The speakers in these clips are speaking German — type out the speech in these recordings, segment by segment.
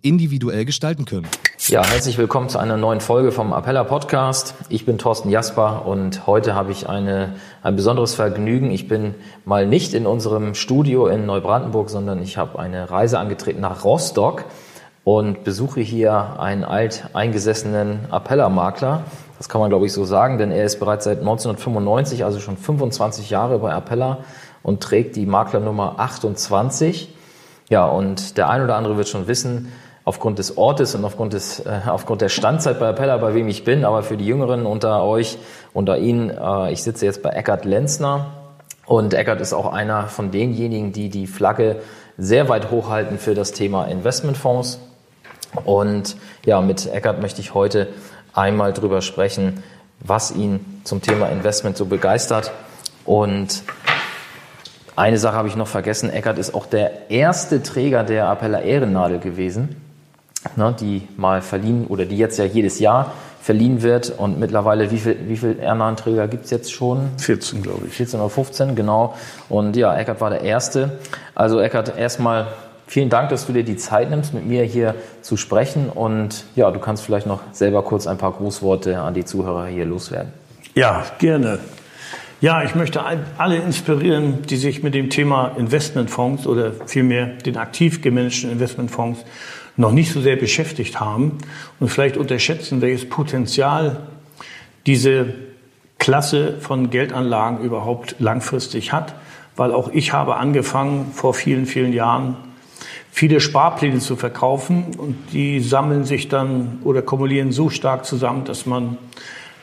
individuell gestalten können. Ja, herzlich willkommen zu einer neuen Folge vom Appella Podcast. Ich bin Thorsten Jasper und heute habe ich eine, ein besonderes Vergnügen. Ich bin mal nicht in unserem Studio in Neubrandenburg, sondern ich habe eine Reise angetreten nach Rostock und besuche hier einen alteingesessenen Appella-Makler. Das kann man, glaube ich, so sagen, denn er ist bereits seit 1995, also schon 25 Jahre bei Appella und trägt die Maklernummer 28. Ja, und der ein oder andere wird schon wissen, aufgrund des Ortes und aufgrund, des, äh, aufgrund der Standzeit bei Appella, bei wem ich bin, aber für die Jüngeren unter euch, unter Ihnen, äh, ich sitze jetzt bei Eckart Lenzner und Eckart ist auch einer von denjenigen, die die Flagge sehr weit hochhalten für das Thema Investmentfonds. Und ja, mit Eckart möchte ich heute einmal drüber sprechen, was ihn zum Thema Investment so begeistert und eine Sache habe ich noch vergessen. Eckert ist auch der erste Träger der Appella Ehrennadel gewesen, ne, die mal verliehen oder die jetzt ja jedes Jahr verliehen wird. Und mittlerweile, wie viel, wie viel Ehrennadenträger gibt es jetzt schon? 14, glaube ich. 14 oder 15, genau. Und ja, Eckert war der Erste. Also Eckert, erstmal vielen Dank, dass du dir die Zeit nimmst, mit mir hier zu sprechen. Und ja, du kannst vielleicht noch selber kurz ein paar Grußworte an die Zuhörer hier loswerden. Ja, gerne. Ja, ich möchte alle inspirieren, die sich mit dem Thema Investmentfonds oder vielmehr den aktiv gemanagten Investmentfonds noch nicht so sehr beschäftigt haben und vielleicht unterschätzen, welches Potenzial diese Klasse von Geldanlagen überhaupt langfristig hat, weil auch ich habe angefangen vor vielen, vielen Jahren viele Sparpläne zu verkaufen und die sammeln sich dann oder kumulieren so stark zusammen, dass man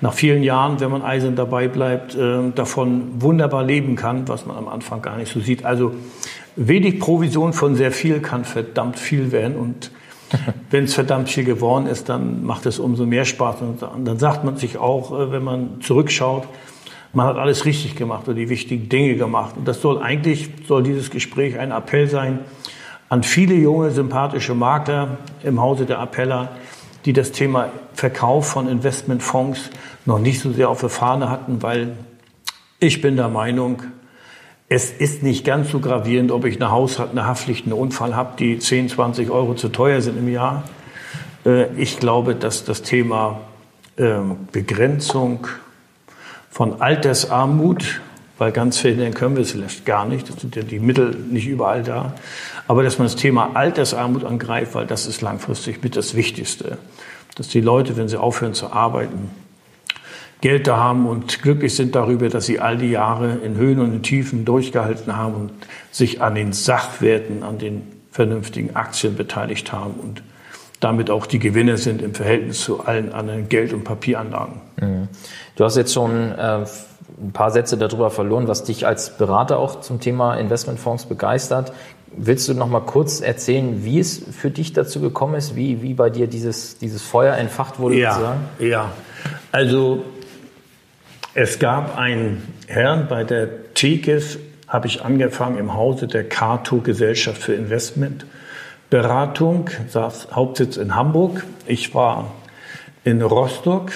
nach vielen Jahren, wenn man eisern dabei bleibt, äh, davon wunderbar leben kann, was man am Anfang gar nicht so sieht. Also wenig Provision von sehr viel kann verdammt viel werden und wenn es verdammt viel geworden ist, dann macht es umso mehr Spaß. Und dann sagt man sich auch, äh, wenn man zurückschaut, man hat alles richtig gemacht und die wichtigen Dinge gemacht. Und das soll eigentlich, soll dieses Gespräch ein Appell sein an viele junge, sympathische Makler im Hause der Appeller, die das Thema Verkauf von Investmentfonds noch nicht so sehr auf der Fahne hatten, weil ich bin der Meinung, es ist nicht ganz so gravierend, ob ich eine Haus, eine Haftpflicht, einen Unfall habe, die 10, 20 Euro zu teuer sind im Jahr. Äh, ich glaube, dass das Thema ähm, Begrenzung von Altersarmut, weil ganz verhindern können wir es vielleicht gar nicht, das sind ja die Mittel nicht überall da, aber dass man das Thema Altersarmut angreift, weil das ist langfristig mit das Wichtigste. Dass die Leute, wenn sie aufhören zu arbeiten, Geld da haben und glücklich sind darüber, dass sie all die Jahre in Höhen und in Tiefen durchgehalten haben und sich an den Sachwerten, an den vernünftigen Aktien beteiligt haben und damit auch die Gewinner sind im Verhältnis zu allen anderen Geld- und Papieranlagen. Mhm. Du hast jetzt schon äh, ein paar Sätze darüber verloren, was dich als Berater auch zum Thema Investmentfonds begeistert. Willst du noch mal kurz erzählen, wie es für dich dazu gekommen ist, wie, wie bei dir dieses, dieses Feuer entfacht wurde? Ja, ja. Also es gab einen Herrn bei der TIGES, habe ich angefangen im Hause der Cato Gesellschaft für Investmentberatung, saß Hauptsitz in Hamburg. Ich war in Rostock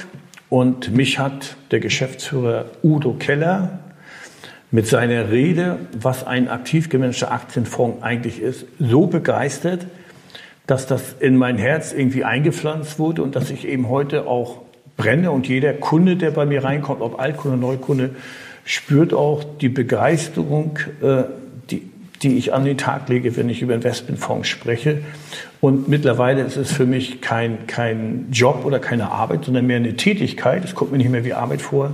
und mich hat der Geschäftsführer Udo Keller mit seiner Rede, was ein aktiv gemanagter Aktienfonds eigentlich ist, so begeistert, dass das in mein Herz irgendwie eingepflanzt wurde und dass ich eben heute auch brenne und jeder Kunde, der bei mir reinkommt, ob Altkunde, Neukunde, spürt auch die Begeisterung, äh, die, die ich an den Tag lege, wenn ich über Investmentfonds spreche. Und mittlerweile ist es für mich kein, kein Job oder keine Arbeit, sondern mehr eine Tätigkeit. Es kommt mir nicht mehr wie Arbeit vor,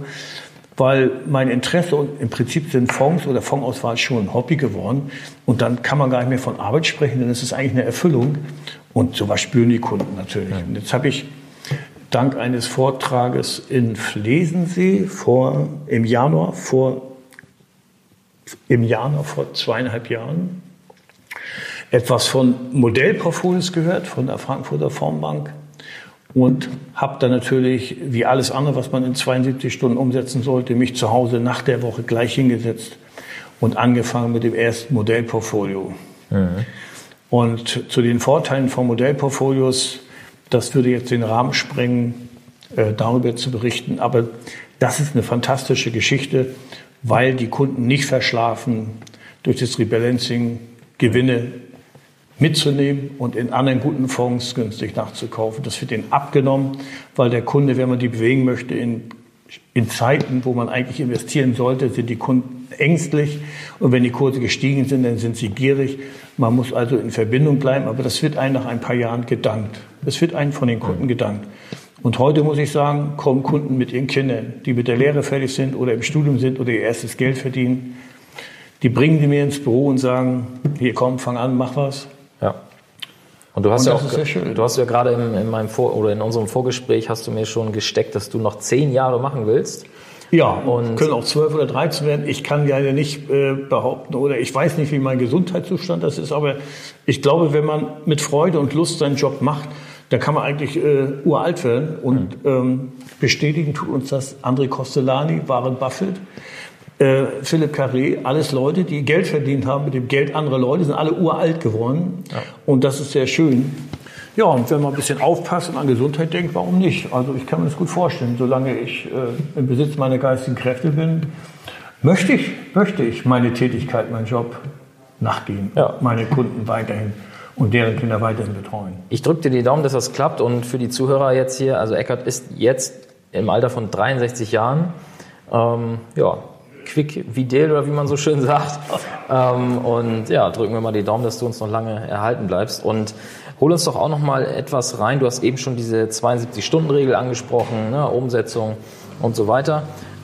weil mein Interesse und im Prinzip sind Fonds oder Fondsauswahl schon ein Hobby geworden. Und dann kann man gar nicht mehr von Arbeit sprechen, denn es ist eigentlich eine Erfüllung. Und sowas spüren die Kunden natürlich. Und jetzt habe ich dank eines Vortrages in Flesensee vor, im Januar vor, im Januar vor zweieinhalb Jahren etwas von Modellportfolios gehört, von der Frankfurter Formbank und habe dann natürlich, wie alles andere, was man in 72 Stunden umsetzen sollte, mich zu Hause nach der Woche gleich hingesetzt und angefangen mit dem ersten Modellportfolio. Mhm. Und zu den Vorteilen von Modellportfolios, das würde jetzt den Rahmen sprengen, äh, darüber zu berichten. Aber das ist eine fantastische Geschichte, weil die Kunden nicht verschlafen, durch das Rebalancing Gewinne mitzunehmen und in anderen guten Fonds günstig nachzukaufen. Das wird ihnen abgenommen, weil der Kunde, wenn man die bewegen möchte, in, in Zeiten, wo man eigentlich investieren sollte, sind die Kunden ängstlich. Und wenn die Kurse gestiegen sind, dann sind sie gierig. Man muss also in Verbindung bleiben, aber das wird einem nach ein paar Jahren gedankt. Das wird einem von den Kunden gedankt. Und heute muss ich sagen, kommen Kunden mit ihren Kindern, die mit der Lehre fertig sind oder im Studium sind oder ihr erstes Geld verdienen. Die bringen die mir ins Büro und sagen, hier komm, fang an, mach was. Ja. Und du hast und ja auch, du hast ja gerade in, in meinem Vor oder in unserem Vorgespräch hast du mir schon gesteckt, dass du noch zehn Jahre machen willst. Ja, und können auch zwölf oder dreizehn werden. Ich kann ja nicht äh, behaupten oder ich weiß nicht, wie mein Gesundheitszustand das ist, aber ich glaube, wenn man mit Freude und Lust seinen Job macht, dann kann man eigentlich äh, uralt werden. Und mhm. ähm, bestätigen tut uns das André Costellani, Warren Buffett, äh, Philipp Carré, alles Leute, die Geld verdient haben mit dem Geld anderer Leute, sind alle uralt geworden. Ja. Und das ist sehr schön. Ja, und wenn man ein bisschen aufpasst und an Gesundheit denkt, warum nicht? Also ich kann mir das gut vorstellen. Solange ich äh, im Besitz meiner geistigen Kräfte bin, möchte ich, möchte ich meine Tätigkeit, meinen Job nachgehen, ja. meine Kunden weiterhin und deren Kinder weiterhin betreuen. Ich drücke dir die Daumen, dass das klappt und für die Zuhörer jetzt hier, also Eckert ist jetzt im Alter von 63 Jahren, ähm, ja, quick videl oder wie man so schön sagt. Ähm, und ja, drücken wir mal die Daumen, dass du uns noch lange erhalten bleibst. Und hol uns doch auch noch mal etwas rein. Du hast eben schon diese 72-Stunden-Regel angesprochen, ne, Umsetzung und so weiter.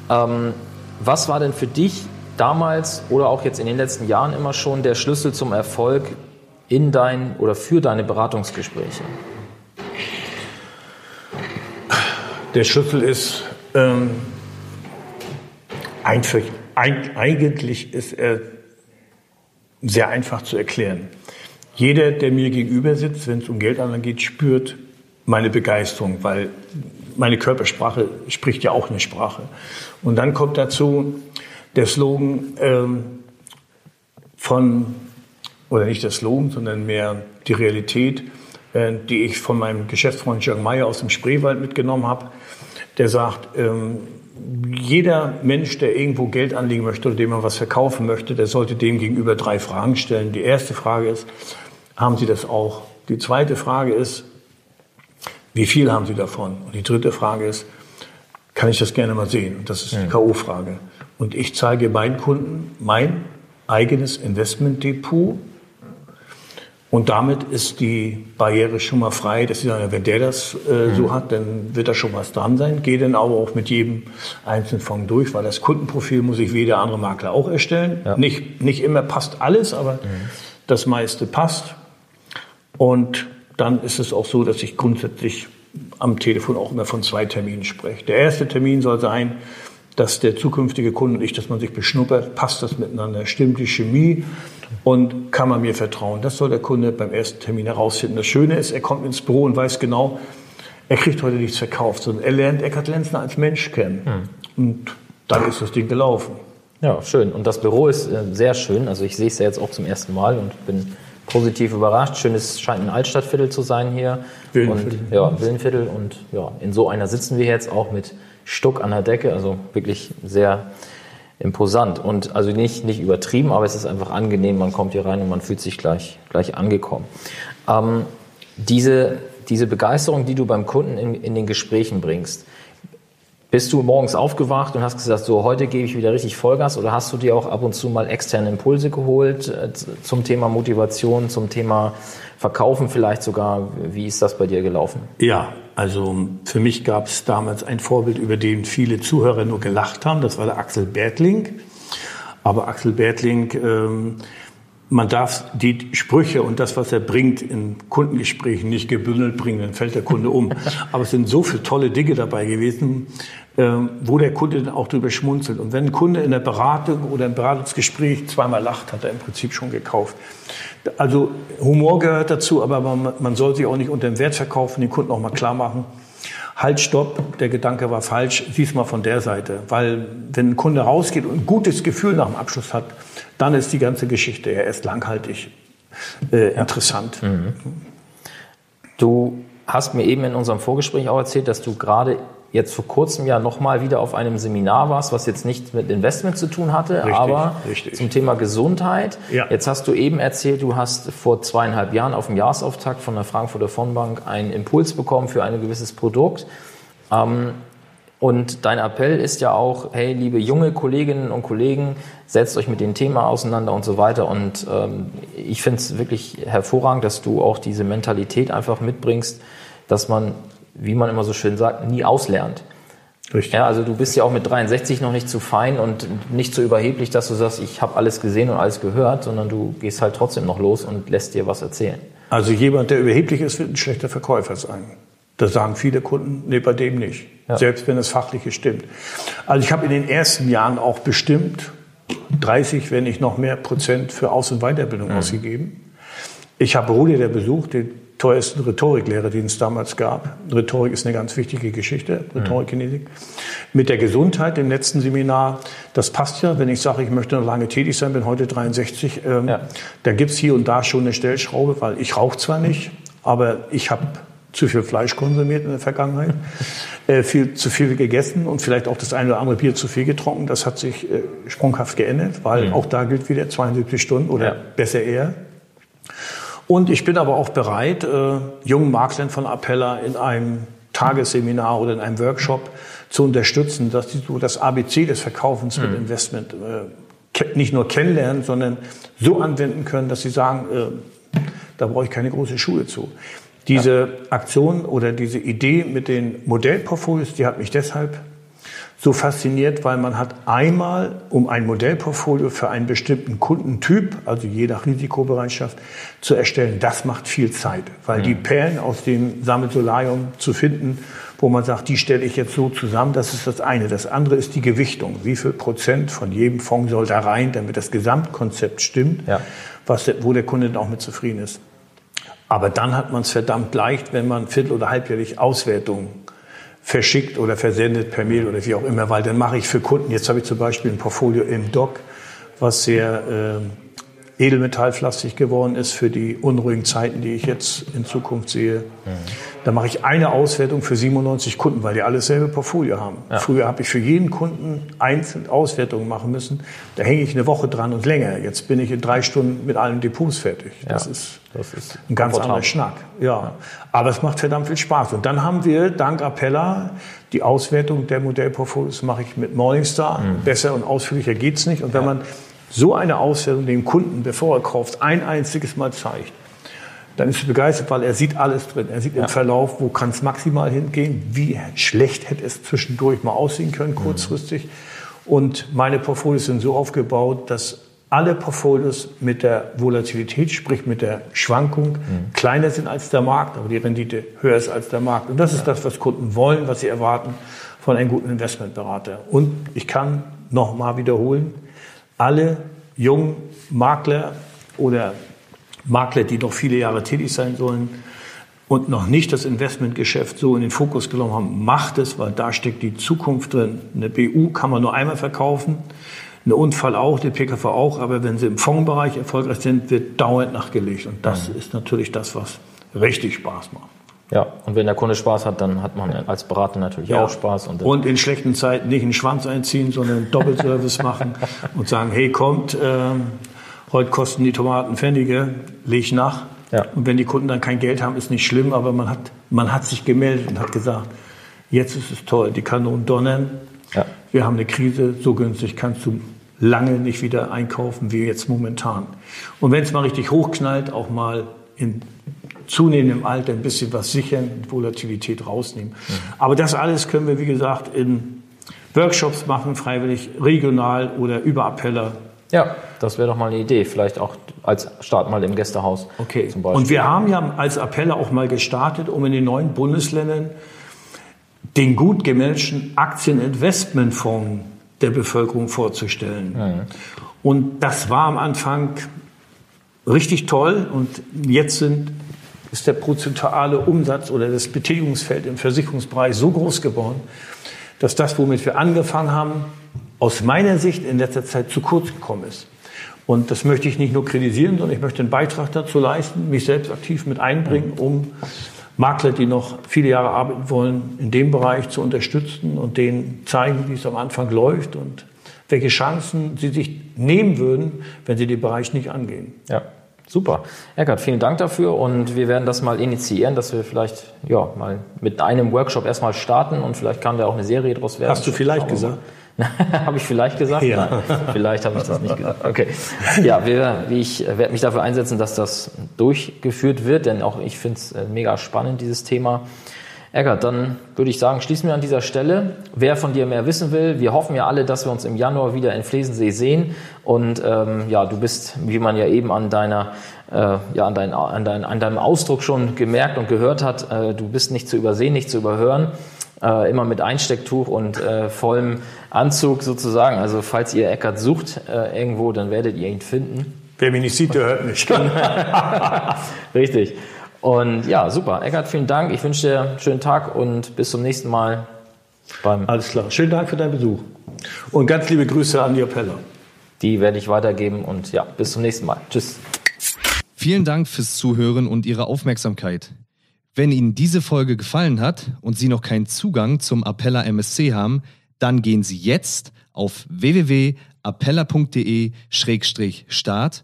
Ähm, was war denn für dich damals oder auch jetzt in den letzten Jahren immer schon der Schlüssel zum Erfolg in dein oder für deine Beratungsgespräche? Der Schlüssel ist ähm, einfach, eigentlich ist er sehr einfach zu erklären. Jeder, der mir gegenüber sitzt, wenn es um Geldanlagen geht, spürt meine Begeisterung, weil meine Körpersprache spricht ja auch eine Sprache. Und dann kommt dazu der Slogan ähm, von, oder nicht der Slogan, sondern mehr die Realität, äh, die ich von meinem Geschäftsfreund Jörg Meyer aus dem Spreewald mitgenommen habe. Der sagt, ähm, jeder Mensch, der irgendwo Geld anlegen möchte oder dem man was verkaufen möchte, der sollte dem gegenüber drei Fragen stellen. Die erste Frage ist, haben Sie das auch? Die zweite Frage ist, wie viel haben Sie davon? Und die dritte Frage ist, kann ich das gerne mal sehen? Und das ist die K.O.-Frage. Und ich zeige meinen Kunden mein eigenes Investmentdepot und damit ist die Barriere schon mal frei, dass sie sagen, wenn der das äh, mhm. so hat, dann wird da schon was dran sein. Gehe dann aber auch mit jedem einzelnen Fonds durch, weil das Kundenprofil muss ich wie der andere Makler auch erstellen. Ja. Nicht, nicht immer passt alles, aber mhm. das meiste passt. Und dann ist es auch so, dass ich grundsätzlich am Telefon auch immer von zwei Terminen spreche. Der erste Termin soll sein, dass der zukünftige Kunde und ich, dass man sich beschnuppert, passt das miteinander, stimmt die Chemie und kann man mir vertrauen. Das soll der Kunde beim ersten Termin herausfinden. Das Schöne ist, er kommt ins Büro und weiß genau, er kriegt heute nichts verkauft, sondern er lernt Eckhard Lenzner als Mensch kennen. Mhm. Und dann ist das Ding gelaufen. Ja, schön. Und das Büro ist äh, sehr schön. Also ich sehe es ja jetzt auch zum ersten Mal und bin positiv überrascht. Schönes scheint ein Altstadtviertel zu sein hier. Willenviertel. Und, ja, Willenviertel. Und ja, in so einer sitzen wir jetzt auch mit Stuck an der Decke. Also wirklich sehr imposant und also nicht, nicht übertrieben, aber es ist einfach angenehm. Man kommt hier rein und man fühlt sich gleich, gleich angekommen. Ähm, diese, diese Begeisterung, die du beim Kunden in, in den Gesprächen bringst, bist du morgens aufgewacht und hast gesagt, so heute gebe ich wieder richtig Vollgas oder hast du dir auch ab und zu mal externe Impulse geholt äh, zum Thema Motivation, zum Thema Verkaufen vielleicht sogar? Wie ist das bei dir gelaufen? Ja, also für mich gab es damals ein Vorbild, über den viele Zuhörer nur gelacht haben. Das war der Axel Bertling. Aber Axel Bertling ähm, man darf die Sprüche und das, was er bringt in Kundengesprächen nicht gebündelt bringen, dann fällt der Kunde um. Aber es sind so viele tolle Dinge dabei gewesen, ähm, wo der Kunde dann auch drüber schmunzelt. Und wenn ein Kunde in der Beratung oder im Beratungsgespräch zweimal lacht, hat er im Prinzip schon gekauft. Also Humor gehört dazu, aber man, man soll sich auch nicht unter dem Wert verkaufen, den Kunden auch mal klar machen. Halt, stopp, der Gedanke war falsch, sieh's mal von der Seite. Weil wenn ein Kunde rausgeht und ein gutes Gefühl nach dem Abschluss hat, dann ist die ganze Geschichte ja erst langhaltig äh, interessant. Mhm. Du hast mir eben in unserem Vorgespräch auch erzählt, dass du gerade jetzt vor kurzem ja nochmal wieder auf einem Seminar warst, was jetzt nichts mit Investment zu tun hatte, richtig, aber richtig. zum Thema Gesundheit. Ja. Jetzt hast du eben erzählt, du hast vor zweieinhalb Jahren auf dem Jahresauftakt von der Frankfurter Fondbank einen Impuls bekommen für ein gewisses Produkt. Ähm, und dein Appell ist ja auch, hey, liebe junge Kolleginnen und Kollegen, setzt euch mit dem Thema auseinander und so weiter. Und ähm, ich finde es wirklich hervorragend, dass du auch diese Mentalität einfach mitbringst, dass man wie man immer so schön sagt, nie auslernt. Richtig. Ja, also du bist ja auch mit 63 noch nicht zu fein und nicht so überheblich, dass du sagst, ich habe alles gesehen und alles gehört, sondern du gehst halt trotzdem noch los und lässt dir was erzählen. Also jemand, der überheblich ist, wird ein schlechter Verkäufer sein. Das sagen viele Kunden, nee, bei dem nicht. Ja. Selbst wenn es fachlich stimmt. Also ich habe in den ersten Jahren auch bestimmt 30, wenn nicht noch mehr Prozent für Aus- und Weiterbildung mhm. ausgegeben. Ich habe Rudi, der besucht, den teuersten Rhetoriklehrer, den es damals gab. Rhetorik ist eine ganz wichtige Geschichte, Rhetorikkinetik. Mit der Gesundheit im letzten Seminar, das passt ja, wenn ich sage, ich möchte noch lange tätig sein, bin heute 63, ähm, ja. da gibt's hier und da schon eine Stellschraube, weil ich rauche zwar nicht, aber ich habe zu viel Fleisch konsumiert in der Vergangenheit, äh, viel zu viel gegessen und vielleicht auch das eine oder andere Bier zu viel getrunken. Das hat sich äh, sprunghaft geändert, weil mhm. auch da gilt wieder 72 Stunden oder ja. besser eher. Und ich bin aber auch bereit, äh, jungen Maklern von Appella in einem Tagesseminar oder in einem Workshop zu unterstützen, dass sie so das ABC des Verkaufens mit mhm. Investment äh, nicht nur kennenlernen, sondern so anwenden können, dass sie sagen, äh, da brauche ich keine große Schule zu. Diese. Aktion oder diese Idee mit den Modellportfolios, die hat mich deshalb so fasziniert, weil man hat einmal, um ein Modellportfolio für einen bestimmten Kundentyp, also je nach Risikobereitschaft, zu erstellen, das macht viel Zeit, weil mhm. die Perlen aus dem Sammelsolarium zu finden, wo man sagt, die stelle ich jetzt so zusammen, das ist das eine. Das andere ist die Gewichtung. Wie viel Prozent von jedem Fonds soll da rein, damit das Gesamtkonzept stimmt, ja. was, wo der Kunde dann auch mit zufrieden ist. Aber dann hat man es verdammt leicht, wenn man viertel- oder halbjährlich Auswertungen verschickt oder versendet per Mail oder wie auch immer, weil dann mache ich für Kunden, jetzt habe ich zum Beispiel ein Portfolio im Doc, was sehr äh, edelmetallpflastig geworden ist für die unruhigen Zeiten, die ich jetzt in Zukunft sehe. Mhm. Da mache ich eine Auswertung für 97 Kunden, weil die alle dasselbe Portfolio haben. Ja. Früher habe ich für jeden Kunden einzeln Auswertungen machen müssen. Da hänge ich eine Woche dran und länger. Jetzt bin ich in drei Stunden mit allen Depots fertig. Das, ja, ist, das ist ein ganz anderer Schnack. Ja. ja. Aber es macht verdammt viel Spaß. Und dann haben wir dank Appella die Auswertung der Modellportfolios mache ich mit Morningstar. Mhm. Besser und ausführlicher geht's nicht. Und wenn man so eine Auswertung dem Kunden, bevor er kauft, ein einziges Mal zeigt, dann ist er begeistert, weil er sieht alles drin. Er sieht ja. im Verlauf, wo kann es maximal hingehen, wie schlecht hätte es zwischendurch mal aussehen können, kurzfristig. Mhm. Und meine Portfolios sind so aufgebaut, dass alle Portfolios mit der Volatilität, sprich mit der Schwankung, mhm. kleiner sind als der Markt, aber die Rendite höher ist als der Markt. Und das ist das, was Kunden wollen, was sie erwarten von einem guten Investmentberater. Und ich kann noch mal wiederholen, alle jungen Makler oder Makler, die noch viele Jahre tätig sein sollen und noch nicht das Investmentgeschäft so in den Fokus genommen haben, macht es, weil da steckt die Zukunft drin. Eine BU kann man nur einmal verkaufen, eine Unfall auch, die PKV auch, aber wenn sie im Fondsbereich erfolgreich sind, wird dauernd nachgelegt. Und das mhm. ist natürlich das, was richtig Spaß macht. Ja, und wenn der Kunde Spaß hat, dann hat man als Berater natürlich ja. auch Spaß. Und, und, in schlechten Zeiten nicht einen Schwanz einziehen, sondern einen Doppelservice machen und sagen, hey, kommt, ähm, Heute kosten die Tomaten Pfennige, lege ich nach. Ja. Und wenn die Kunden dann kein Geld haben, ist nicht schlimm, aber man hat, man hat sich gemeldet und hat gesagt, jetzt ist es toll, die Kanonen donnern. Ja. Wir haben eine Krise, so günstig kannst du lange nicht wieder einkaufen wie jetzt momentan. Und wenn es mal richtig hochknallt, auch mal in zunehmendem Alter ein bisschen was sichern, Volatilität rausnehmen. Mhm. Aber das alles können wir, wie gesagt, in Workshops machen, freiwillig, regional oder über Appeller ja, das wäre doch mal eine Idee. Vielleicht auch als Start mal im Gästehaus. Okay. Zum Beispiel. Und wir haben ja als Appelle auch mal gestartet, um in den neuen Bundesländern den gut gemanagten Aktieninvestmentfonds der Bevölkerung vorzustellen. Mhm. Und das war am Anfang richtig toll und jetzt sind, ist der prozentuale Umsatz oder das Betätigungsfeld im Versicherungsbereich so groß geworden, dass das, womit wir angefangen haben, aus meiner Sicht in letzter Zeit zu kurz gekommen ist. Und das möchte ich nicht nur kritisieren, sondern ich möchte einen Beitrag dazu leisten, mich selbst aktiv mit einbringen, um Makler, die noch viele Jahre arbeiten wollen, in dem Bereich zu unterstützen und denen zeigen, wie es am Anfang läuft und welche Chancen sie sich nehmen würden, wenn sie den Bereich nicht angehen. Ja. Super. Eckert, vielen Dank dafür und wir werden das mal initiieren, dass wir vielleicht ja, mal mit einem Workshop erstmal starten und vielleicht kann da auch eine Serie draus werden. Hast du vielleicht gesagt? habe ich vielleicht gesagt? Ja. Nein, vielleicht habe ich das nicht gesagt. Okay. Ja, wir, ich werde mich dafür einsetzen, dass das durchgeführt wird, denn auch ich finde es äh, mega spannend, dieses Thema. Eckert, dann würde ich sagen, schließen wir an dieser Stelle. Wer von dir mehr wissen will, wir hoffen ja alle, dass wir uns im Januar wieder in Flesensee sehen. Und ähm, ja, du bist, wie man ja eben an deiner, äh, ja, an, dein, an, dein, an deinem Ausdruck schon gemerkt und gehört hat, äh, du bist nicht zu übersehen, nicht zu überhören äh, immer mit Einstecktuch und äh, vollem Anzug sozusagen. Also falls ihr Eckert sucht äh, irgendwo, dann werdet ihr ihn finden. Wer mich nicht sieht, der hört mich. Richtig. Und ja, super. Eckert, vielen Dank. Ich wünsche dir einen schönen Tag und bis zum nächsten Mal. Beim Alles klar. Schönen Dank für deinen Besuch. Und ganz liebe Grüße an die Appeller. Die werde ich weitergeben und ja, bis zum nächsten Mal. Tschüss. Vielen Dank fürs Zuhören und Ihre Aufmerksamkeit. Wenn Ihnen diese Folge gefallen hat und Sie noch keinen Zugang zum Appella MSC haben, dann gehen Sie jetzt auf www.appella.de-start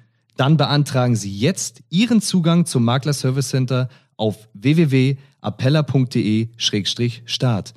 Dann beantragen Sie jetzt Ihren Zugang zum Makler Service Center auf www.appella.de-start.